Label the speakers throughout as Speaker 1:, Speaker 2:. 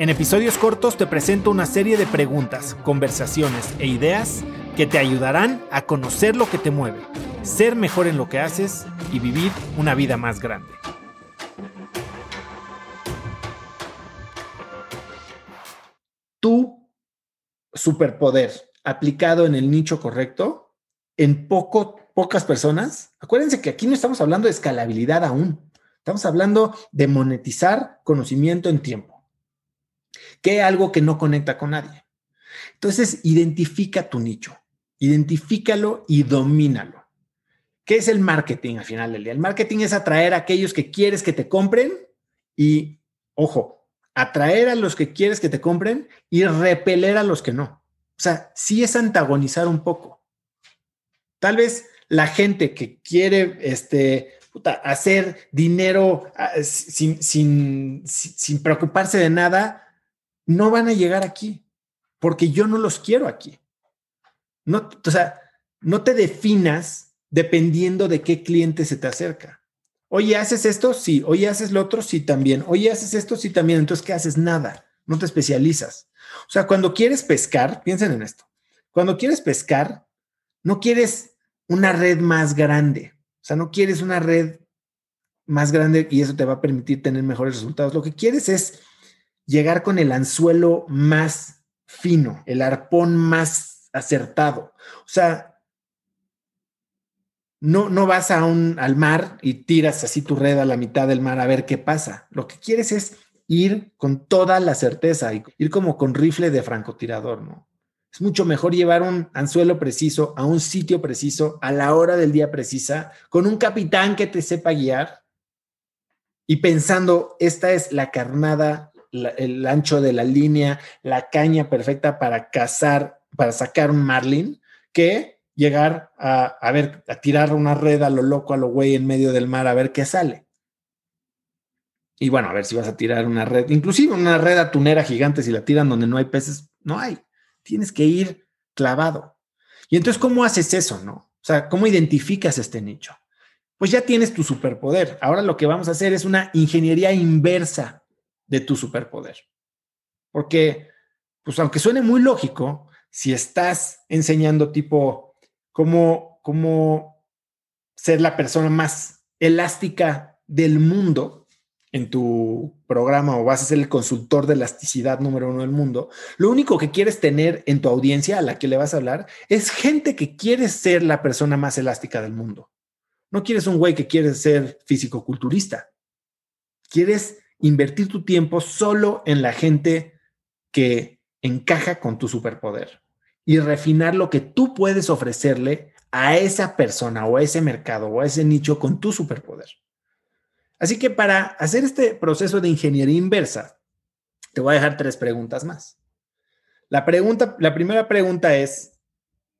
Speaker 1: En episodios cortos te presento una serie de preguntas, conversaciones e ideas que te ayudarán a conocer lo que te mueve, ser mejor en lo que haces y vivir una vida más grande. Tu superpoder aplicado en el nicho correcto, en poco, pocas personas, acuérdense que aquí no estamos hablando de escalabilidad aún, estamos hablando de monetizar conocimiento en tiempo que algo que no conecta con nadie. Entonces, identifica tu nicho, identifícalo y domínalo. ¿Qué es el marketing al final del día? El marketing es atraer a aquellos que quieres que te compren y, ojo, atraer a los que quieres que te compren y repeler a los que no. O sea, sí es antagonizar un poco. Tal vez la gente que quiere este, hacer dinero ah, sin, sin preocuparse de nada, no van a llegar aquí, porque yo no los quiero aquí. No, o sea, no te definas dependiendo de qué cliente se te acerca. Oye, ¿haces esto? Sí. Oye, ¿haces lo otro? Sí, también. Oye, ¿haces esto? Sí, también. Entonces, ¿qué haces? Nada. No te especializas. O sea, cuando quieres pescar, piensen en esto. Cuando quieres pescar, no quieres una red más grande. O sea, no quieres una red más grande y eso te va a permitir tener mejores resultados. Lo que quieres es llegar con el anzuelo más fino, el arpón más acertado. O sea, no, no vas a un, al mar y tiras así tu red a la mitad del mar a ver qué pasa. Lo que quieres es ir con toda la certeza, ir como con rifle de francotirador, ¿no? Es mucho mejor llevar un anzuelo preciso a un sitio preciso, a la hora del día precisa, con un capitán que te sepa guiar y pensando, esta es la carnada el ancho de la línea, la caña perfecta para cazar, para sacar un marlin, que llegar a, ver, a tirar una red a lo loco, a lo güey en medio del mar, a ver qué sale. Y bueno, a ver si vas a tirar una red, inclusive una red atunera gigante, si la tiran donde no hay peces, no hay. Tienes que ir clavado. Y entonces, ¿cómo haces eso, no? O sea, ¿cómo identificas este nicho? Pues ya tienes tu superpoder. Ahora lo que vamos a hacer es una ingeniería inversa de tu superpoder. Porque, pues aunque suene muy lógico, si estás enseñando tipo cómo, cómo ser la persona más elástica del mundo en tu programa o vas a ser el consultor de elasticidad número uno del mundo, lo único que quieres tener en tu audiencia a la que le vas a hablar es gente que quiere ser la persona más elástica del mundo. No quieres un güey que quiere ser físico-culturista. Quieres invertir tu tiempo solo en la gente que encaja con tu superpoder y refinar lo que tú puedes ofrecerle a esa persona o a ese mercado o a ese nicho con tu superpoder. Así que para hacer este proceso de ingeniería inversa, te voy a dejar tres preguntas más. La, pregunta, la primera pregunta es,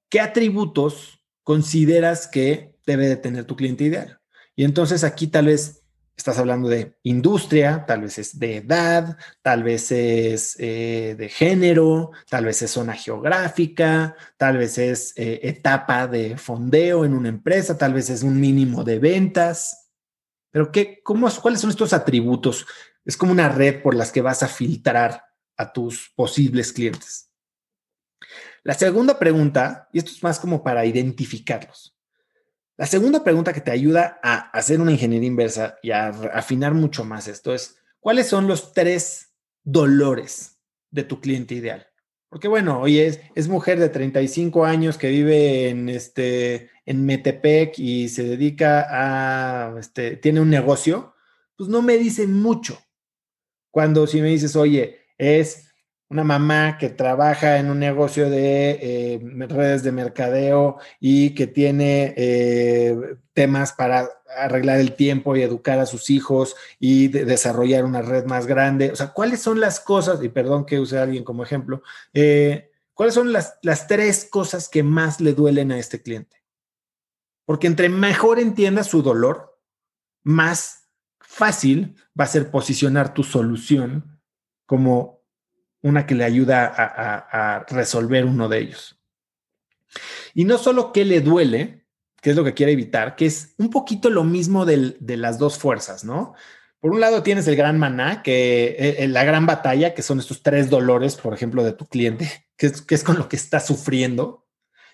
Speaker 1: ¿qué atributos consideras que debe de tener tu cliente ideal? Y entonces aquí tal vez estás hablando de industria, tal vez es de edad, tal vez es eh, de género, tal vez es zona geográfica, tal vez es eh, etapa de fondeo en una empresa, tal vez es un mínimo de ventas. Pero qué, cómo, ¿cuáles son estos atributos? Es como una red por las que vas a filtrar a tus posibles clientes. La segunda pregunta, y esto es más como para identificarlos. La segunda pregunta que te ayuda a hacer una ingeniería inversa y a afinar mucho más esto es, ¿cuáles son los tres dolores de tu cliente ideal? Porque bueno, oye, es, es mujer de 35 años que vive en, este, en Metepec y se dedica a, este, tiene un negocio, pues no me dice mucho. Cuando si me dices, oye, es una mamá que trabaja en un negocio de eh, redes de mercadeo y que tiene eh, temas para arreglar el tiempo y educar a sus hijos y desarrollar una red más grande. O sea, ¿cuáles son las cosas, y perdón que use a alguien como ejemplo, eh, cuáles son las, las tres cosas que más le duelen a este cliente? Porque entre mejor entiendas su dolor, más fácil va a ser posicionar tu solución como una que le ayuda a, resolver uno de ellos. Y no solo que le duele, que es lo que quiere evitar, que es un poquito lo mismo de las dos fuerzas, ¿no? Por un lado tienes el gran maná, que eh, eh, la gran batalla, que son estos tres dolores, por ejemplo, de tu cliente, que es, que es con lo que está sufriendo.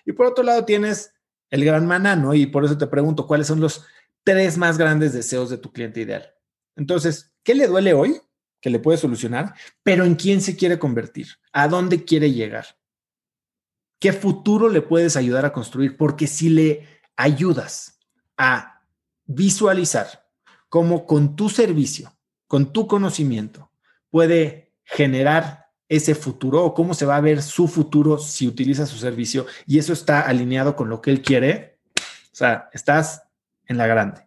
Speaker 1: Y por otro lado tienes el gran maná, ¿no? Y por eso te pregunto, ¿cuáles son los tres más grandes deseos de tu cliente ideal? Entonces, ¿qué le duele hoy? Le puede solucionar, pero ¿en quién se quiere convertir? ¿A dónde quiere llegar? ¿Qué futuro le puedes ayudar a construir? Porque si le ayudas a visualizar cómo con tu servicio, con tu conocimiento, puede generar ese futuro o cómo se va a ver su futuro si utiliza su servicio y eso está alineado con lo que él quiere, o sea, estás en la grande.